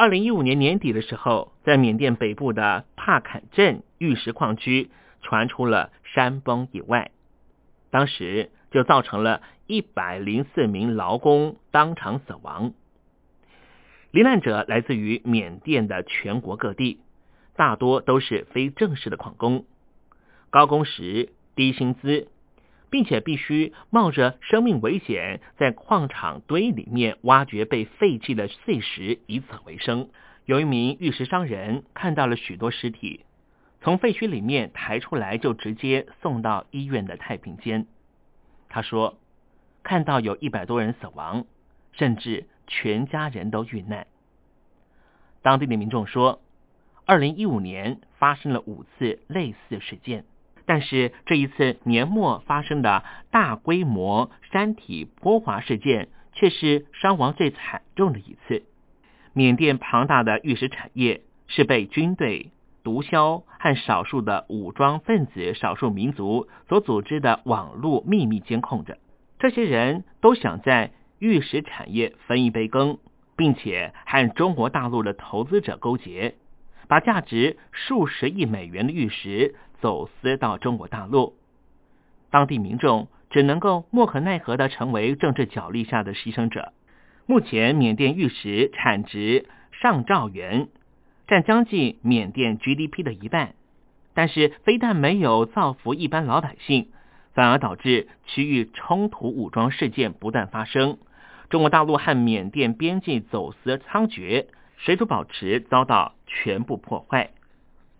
二零一五年年底的时候，在缅甸北部的帕坎镇玉石矿区传出了山崩意外，当时就造成了一百零四名劳工当场死亡。罹难者来自于缅甸的全国各地，大多都是非正式的矿工，高工时、低薪资。并且必须冒着生命危险，在矿场堆里面挖掘被废弃的碎石，以此为生。有一名玉石商人看到了许多尸体，从废墟里面抬出来，就直接送到医院的太平间。他说，看到有一百多人死亡，甚至全家人都遇难。当地的民众说，二零一五年发生了五次类似事件。但是这一次年末发生的大规模山体坡滑事件，却是伤亡最惨重的一次。缅甸庞大的玉石产业是被军队、毒枭和少数的武装分子、少数民族所组织的网络秘密监控着。这些人都想在玉石产业分一杯羹，并且和中国大陆的投资者勾结，把价值数十亿美元的玉石。走私到中国大陆，当地民众只能够莫可奈何的成为政治角力下的牺牲者。目前，缅甸玉石产值上兆元，占将近缅甸 GDP 的一半。但是，非但没有造福一般老百姓，反而导致区域冲突、武装事件不断发生。中国大陆和缅甸边境走私猖獗，水土保持遭到全部破坏。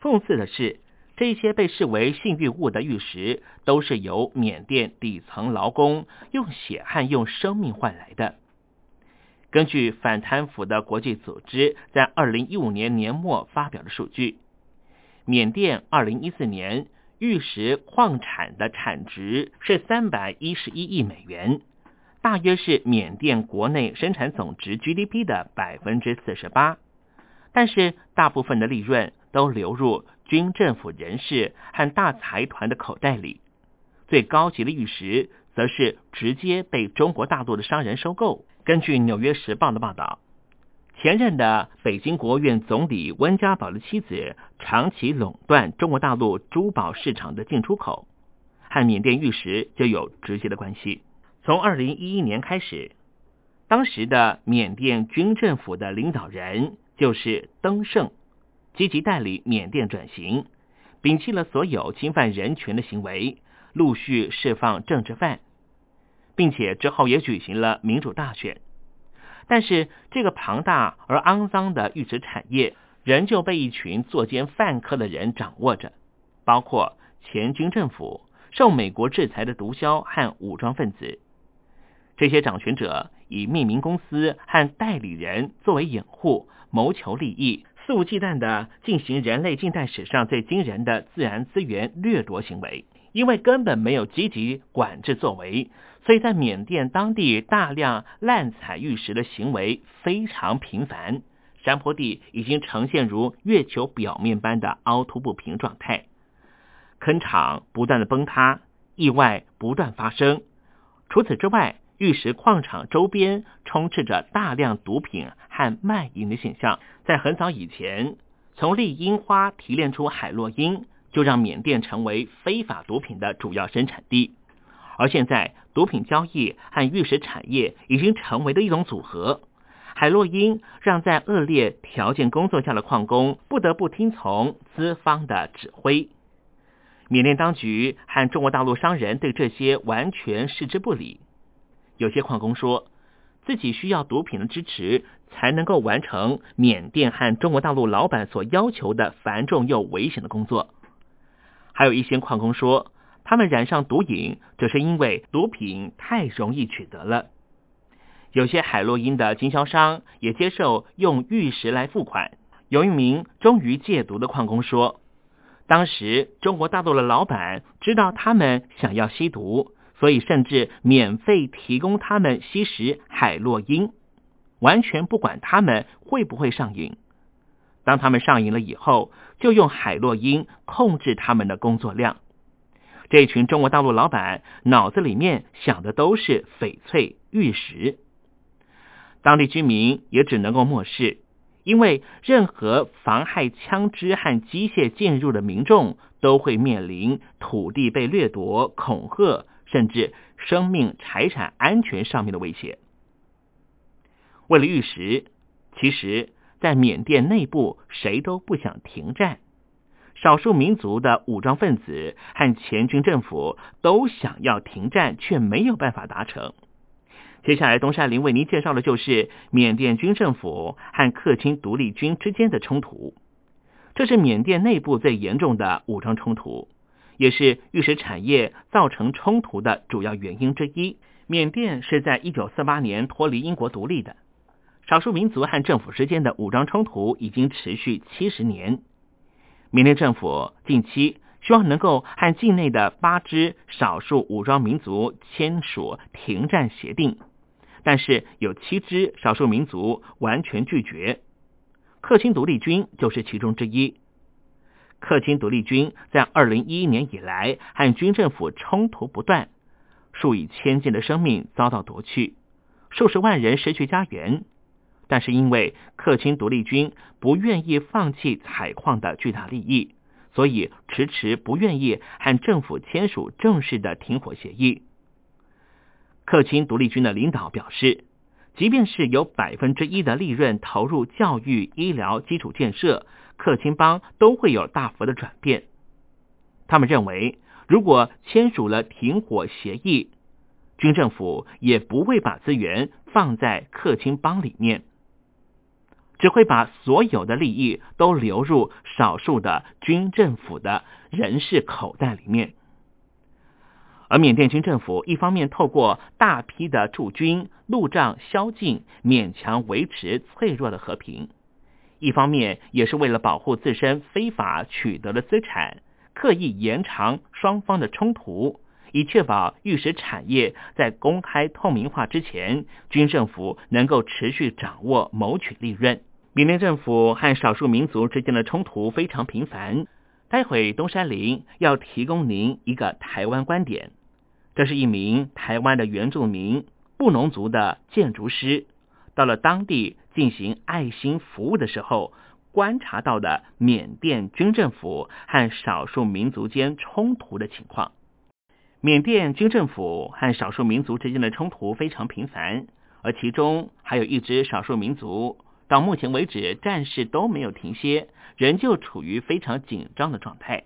讽刺的是。这些被视为幸运物的玉石，都是由缅甸底层劳工用血汗、用生命换来的。根据反贪腐的国际组织在二零一五年年末发表的数据，缅甸二零一四年玉石矿产的产值是三百一十一亿美元，大约是缅甸国内生产总值 GDP 的百分之四十八。但是，大部分的利润都流入。军政府人士和大财团的口袋里，最高级的玉石则是直接被中国大陆的商人收购。根据《纽约时报》的报道，前任的北京国务院总理温家宝的妻子长期垄断中国大陆珠宝市场的进出口，和缅甸玉石就有直接的关系。从二零一一年开始，当时的缅甸军政府的领导人就是登盛。积极代理缅甸转型，摒弃了所有侵犯人权的行为，陆续释放政治犯，并且之后也举行了民主大选。但是，这个庞大而肮脏的玉石产业仍旧被一群作奸犯科的人掌握着，包括前军政府、受美国制裁的毒枭和武装分子。这些掌权者以命名公司和代理人作为掩护，谋求利益。肆无忌惮的进行人类近代史上最惊人的自然资源掠夺行为，因为根本没有积极管制作为，所以在缅甸当地大量滥采玉石的行为非常频繁，山坡地已经呈现如月球表面般的凹凸不平状态，坑场不断的崩塌，意外不断发生。除此之外，玉石矿场周边充斥着大量毒品和卖淫的现象。在很早以前，从丽樱花提炼出海洛因，就让缅甸成为非法毒品的主要生产地。而现在，毒品交易和玉石产业已经成为了一种组合。海洛因让在恶劣条件工作下的矿工不得不听从资方的指挥。缅甸当局和中国大陆商人对这些完全视之不理。有些矿工说，自己需要毒品的支持，才能够完成缅甸和中国大陆老板所要求的繁重又危险的工作。还有一些矿工说，他们染上毒瘾，只是因为毒品太容易取得了。有些海洛因的经销商也接受用玉石来付款。有一名终于戒毒的矿工说，当时中国大陆的老板知道他们想要吸毒。所以，甚至免费提供他们吸食海洛因，完全不管他们会不会上瘾。当他们上瘾了以后，就用海洛因控制他们的工作量。这群中国大陆老板脑子里面想的都是翡翠玉石，当地居民也只能够漠视，因为任何妨害枪支和机械进入的民众都会面临土地被掠夺、恐吓，甚至生命财产安全上面的威胁。为了玉石，其实，在缅甸内部，谁都不想停战。少数民族的武装分子和前军政府都想要停战，却没有办法达成。接下来，东山林为您介绍的就是缅甸军政府和克钦独立军之间的冲突。这是缅甸内部最严重的武装冲突，也是玉石产业造成冲突的主要原因之一。缅甸是在一九四八年脱离英国独立的，少数民族和政府之间的武装冲突已经持续七十年。缅甸政府近期希望能够和境内的八支少数武装民族签署停战协定。但是有七支少数民族完全拒绝，克钦独立军就是其中之一。克钦独立军在二零一一年以来和军政府冲突不断，数以千计的生命遭到夺去，数十万人失去家园。但是因为克钦独立军不愿意放弃采矿的巨大利益，所以迟迟不愿意和政府签署正式的停火协议。克钦独立军的领导表示，即便是有百分之一的利润投入教育、医疗基础建设，克钦邦都会有大幅的转变。他们认为，如果签署了停火协议，军政府也不会把资源放在克钦邦里面，只会把所有的利益都流入少数的军政府的人士口袋里面。而缅甸军政府一方面透过大批的驻军、路障宵禁，勉强维持脆弱的和平；一方面也是为了保护自身非法取得的资产，刻意延长双方的冲突，以确保玉石产业在公开透明化之前，军政府能够持续掌握、谋取利润。缅甸政府和少数民族之间的冲突非常频繁。待会东山林要提供您一个台湾观点。这是一名台湾的原住民布农族的建筑师，到了当地进行爱心服务的时候，观察到的缅甸军政府和少数民族间冲突的情况。缅甸军政府和少数民族之间的冲突非常频繁，而其中还有一支少数民族，到目前为止战事都没有停歇，仍旧处于非常紧张的状态。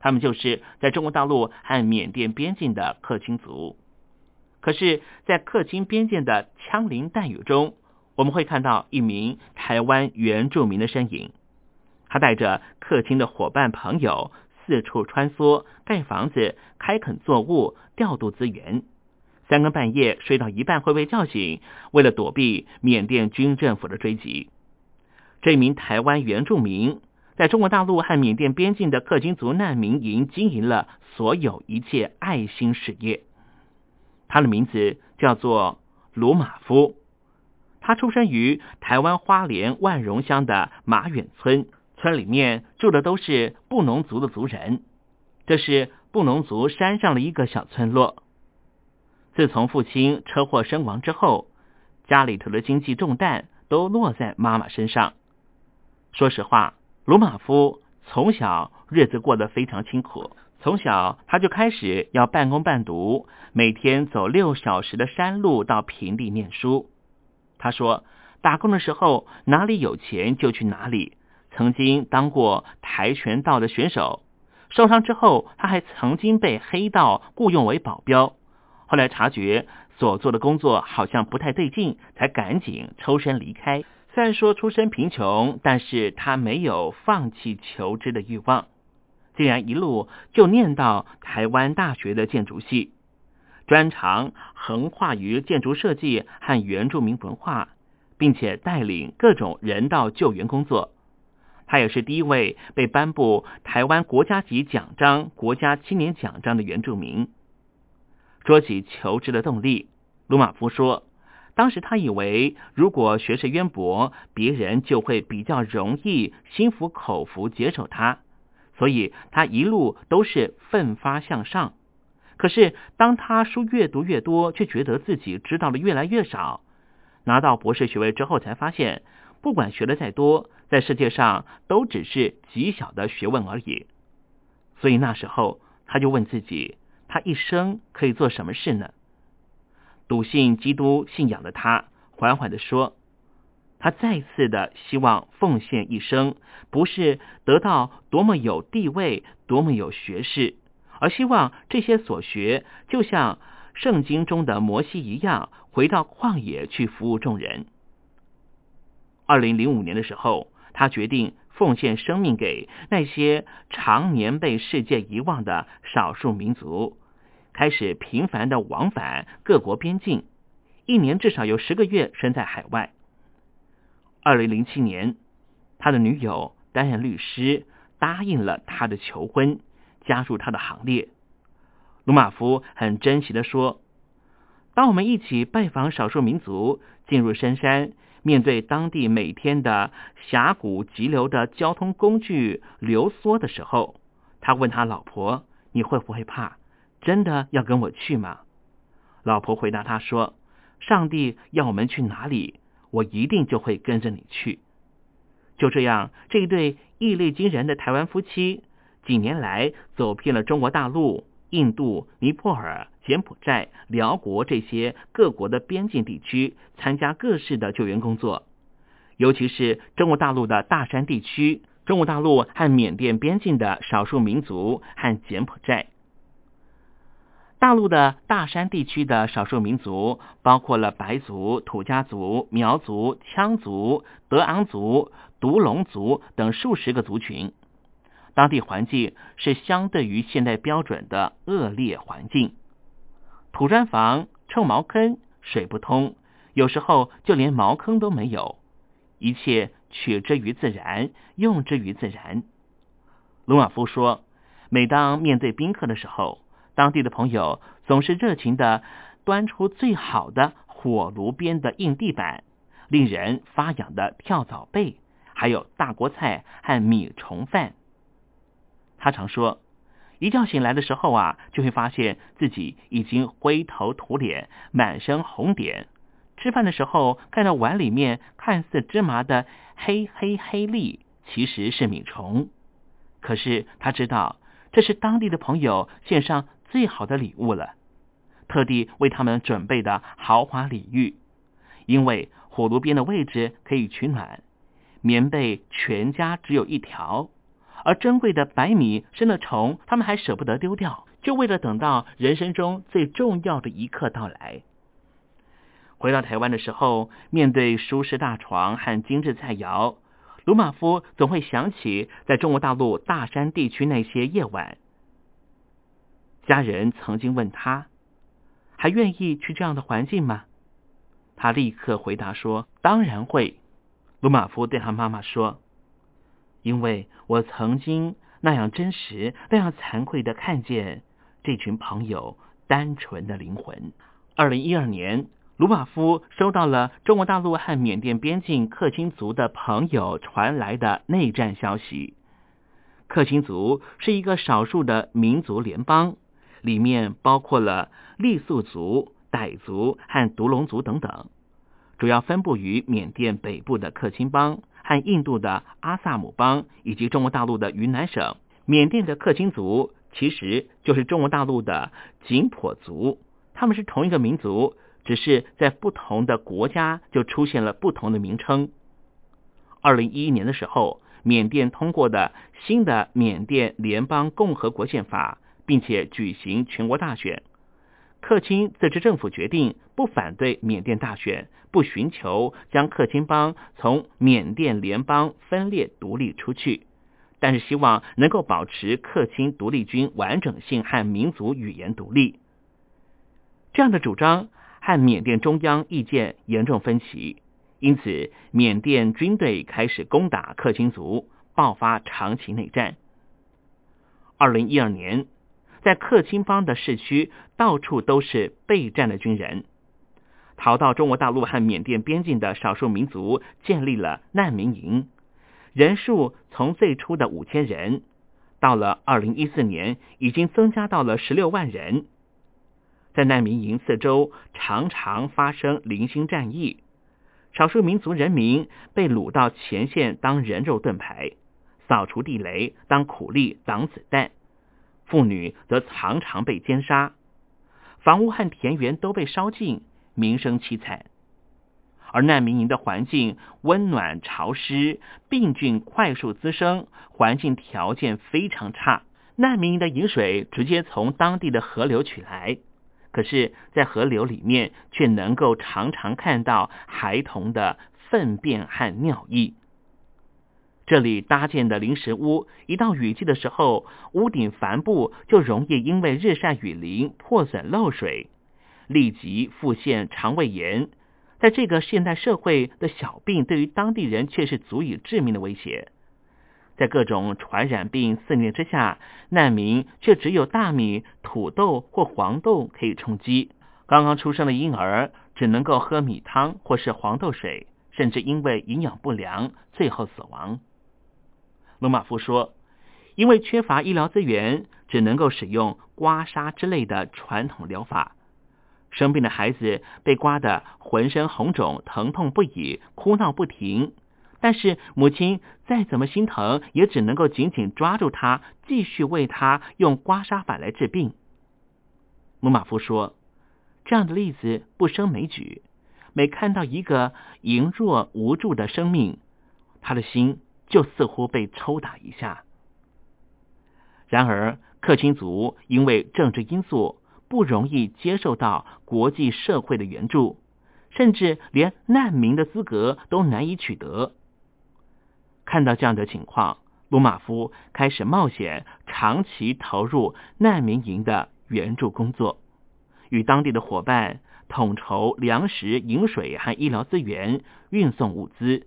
他们就是在中国大陆和缅甸边境的克钦族，可是，在克钦边境的枪林弹雨中，我们会看到一名台湾原住民的身影。他带着克钦的伙伴朋友四处穿梭，盖房子、开垦作物、调度资源。三更半夜睡到一半会被叫醒，为了躲避缅甸军政府的追击。这名台湾原住民。在中国大陆和缅甸边境的克钦族难民营经营了所有一切爱心事业。他的名字叫做卢马夫，他出生于台湾花莲万荣乡的马远村，村里面住的都是布农族的族人。这是布农族山上的一个小村落。自从父亲车祸身亡之后，家里头的经济重担都落在妈妈身上。说实话。鲁马夫从小日子过得非常清苦，从小他就开始要半工半读，每天走六小时的山路到平地念书。他说，打工的时候哪里有钱就去哪里，曾经当过跆拳道的选手，受伤之后他还曾经被黑道雇佣为保镖，后来察觉所做的工作好像不太对劲，才赶紧抽身离开。虽然说出身贫穷，但是他没有放弃求知的欲望，竟然一路就念到台湾大学的建筑系，专长横跨于建筑设计和原住民文化，并且带领各种人道救援工作。他也是第一位被颁布台湾国家级奖章、国家青年奖章的原住民。说起求知的动力，鲁马夫说。当时他以为，如果学识渊博，别人就会比较容易心服口服接受他，所以他一路都是奋发向上。可是当他书越读越多，却觉得自己知道的越来越少。拿到博士学位之后，才发现不管学的再多，在世界上都只是极小的学问而已。所以那时候，他就问自己：他一生可以做什么事呢？笃信基督信仰的他，缓缓的说：他再次的希望奉献一生，不是得到多么有地位、多么有学识，而希望这些所学，就像圣经中的摩西一样，回到旷野去服务众人。二零零五年的时候，他决定奉献生命给那些常年被世界遗忘的少数民族，开始频繁的往返各国边境，一年至少有十个月身在海外。二零零七年，他的女友担任律师，答应了他的求婚，加入他的行列。鲁马夫很珍惜的说：“当我们一起拜访少数民族，进入深山。”面对当地每天的峡谷急流的交通工具流缩的时候，他问他老婆：“你会不会怕？真的要跟我去吗？”老婆回答他说：“上帝要我们去哪里，我一定就会跟着你去。”就这样，这一对毅力惊人的台湾夫妻，几年来走遍了中国大陆。印度、尼泊尔、柬埔寨、辽国这些各国的边境地区，参加各式的救援工作，尤其是中国大陆的大山地区、中国大陆和缅甸边境的少数民族和柬埔寨。大陆的大山地区的少数民族包括了白族、土家族、苗族、羌族、德昂族、独龙族等数十个族群。当地环境是相对于现代标准的恶劣环境，土砖房、臭茅坑、水不通，有时候就连茅坑都没有。一切取之于自然，用之于自然。卢马夫说，每当面对宾客的时候，当地的朋友总是热情的端出最好的火炉边的硬地板、令人发痒的跳蚤被，还有大锅菜和米虫饭。他常说，一觉醒来的时候啊，就会发现自己已经灰头土脸、满身红点。吃饭的时候，看到碗里面看似芝麻的黑黑黑粒，其实是米虫。可是他知道，这是当地的朋友献上最好的礼物了，特地为他们准备的豪华礼遇。因为火炉边的位置可以取暖，棉被全家只有一条。而珍贵的白米生了虫，他们还舍不得丢掉，就为了等到人生中最重要的一刻到来。回到台湾的时候，面对舒适大床和精致菜肴，鲁马夫总会想起在中国大陆大山地区那些夜晚。家人曾经问他，还愿意去这样的环境吗？他立刻回答说：“当然会。”鲁马夫对他妈妈说。因为我曾经那样真实、那样惭愧的看见这群朋友单纯的灵魂。二零一二年，鲁马夫收到了中国大陆和缅甸边境克钦族的朋友传来的内战消息。克钦族是一个少数的民族联邦，里面包括了傈僳族、傣族和独龙族等等，主要分布于缅甸北部的克钦邦。和印度的阿萨姆邦以及中国大陆的云南省、缅甸的克钦族，其实就是中国大陆的景颇族，他们是同一个民族，只是在不同的国家就出现了不同的名称。二零一一年的时候，缅甸通过的新的缅甸联邦共和国宪法，并且举行全国大选。克钦自治政府决定不反对缅甸大选，不寻求将克钦邦从缅甸联邦分裂独立出去，但是希望能够保持克钦独立军完整性和民族语言独立。这样的主张和缅甸中央意见严重分歧，因此缅甸军队开始攻打克钦族，爆发长期内战。二零一二年。在克钦邦的市区，到处都是备战的军人。逃到中国大陆和缅甸边境的少数民族建立了难民营，人数从最初的五千人，到了二零一四年已经增加到了十六万人。在难民营四周常常发生零星战役，少数民族人民被掳到前线当人肉盾牌，扫除地雷当苦力挡子弹，妇女则常常被奸杀，房屋和田园都被烧尽，民生凄惨。而难民营的环境温暖潮湿，病菌快速滋生，环境条件非常差。难民营的饮水直接从当地的河流取来，可是，在河流里面却能够常常看到孩童的粪便和尿液。这里搭建的临时屋，一到雨季的时候，屋顶帆布就容易因为日晒雨淋破损漏水，立即复现肠胃炎。在这个现代社会的小病，对于当地人却是足以致命的威胁。在各种传染病肆虐之下，难民却只有大米、土豆或黄豆可以充饥。刚刚出生的婴儿只能够喝米汤或是黄豆水，甚至因为营养不良，最后死亡。罗马夫说：“因为缺乏医疗资源，只能够使用刮痧之类的传统疗法。”生病的孩子被刮得浑身红肿、疼痛不已、哭闹不停，但是母亲再怎么心疼，也只能够紧紧抓住他，继续为他用刮痧法来治病。姆马夫说：“这样的例子不胜枚举，每看到一个羸弱无助的生命，他的心就似乎被抽打一下。”然而，克钦族因为政治因素。不容易接受到国际社会的援助，甚至连难民的资格都难以取得。看到这样的情况，鲁马夫开始冒险，长期投入难民营的援助工作，与当地的伙伴统筹粮食、饮水和医疗资源，运送物资。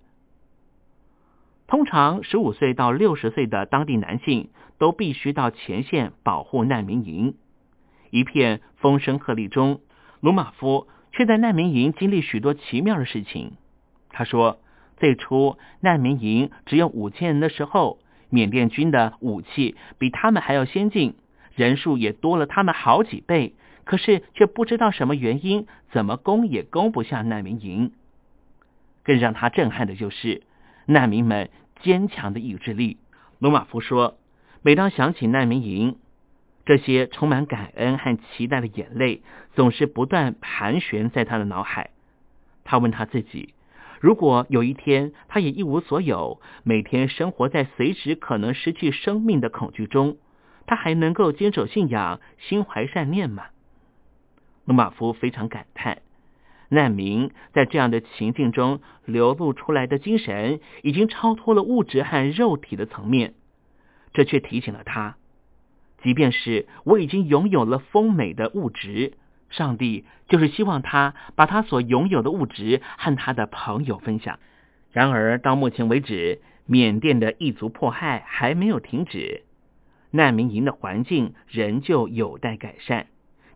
通常，十五岁到六十岁的当地男性都必须到前线保护难民营。一片风声鹤唳中，鲁马夫却在难民营经历许多奇妙的事情。他说：“最初难民营只有五千人的时候，缅甸军的武器比他们还要先进，人数也多了他们好几倍。可是却不知道什么原因，怎么攻也攻不下难民营。更让他震撼的就是难民们坚强的意志力。”罗马夫说：“每当想起难民营，”这些充满感恩和期待的眼泪总是不断盘旋在他的脑海。他问他自己：如果有一天他也一无所有，每天生活在随时可能失去生命的恐惧中，他还能够坚守信仰、心怀善念吗？罗马夫非常感叹，难民在这样的情境中流露出来的精神，已经超脱了物质和肉体的层面。这却提醒了他。即便是我已经拥有了丰美的物质，上帝就是希望他把他所拥有的物质和他的朋友分享。然而到目前为止，缅甸的异族迫害还没有停止，难民营的环境仍旧有待改善，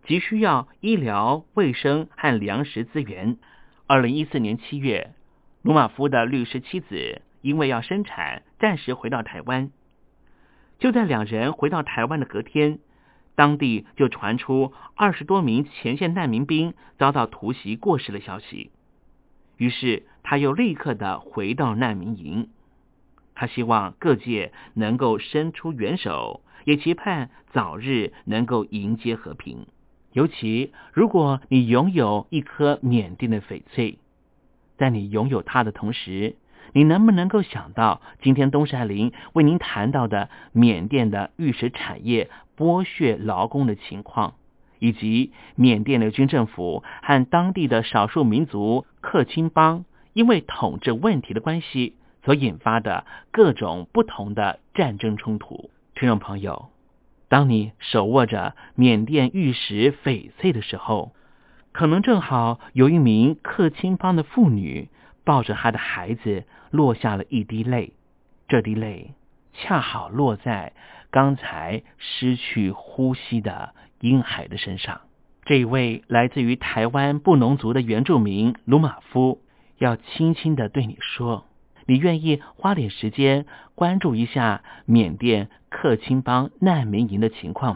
急需要医疗卫生和粮食资源。二零一四年七月，鲁马夫的律师妻子因为要生产，暂时回到台湾。就在两人回到台湾的隔天，当地就传出二十多名前线难民兵遭到突袭过世的消息。于是他又立刻的回到难民营，他希望各界能够伸出援手，也期盼早日能够迎接和平。尤其如果你拥有一颗缅甸的翡翠，在你拥有它的同时。你能不能够想到，今天东山林为您谈到的缅甸的玉石产业剥削劳工的情况，以及缅甸的军政府和当地的少数民族克钦邦因为统治问题的关系所引发的各种不同的战争冲突？听众朋友，当你手握着缅甸玉石翡翠的时候，可能正好有一名克钦邦的妇女。抱着她的孩子，落下了一滴泪。这滴泪恰好落在刚才失去呼吸的婴孩的身上。这一位来自于台湾布农族的原住民鲁马夫，要轻轻的对你说：“你愿意花点时间关注一下缅甸克钦邦难民营的情况？”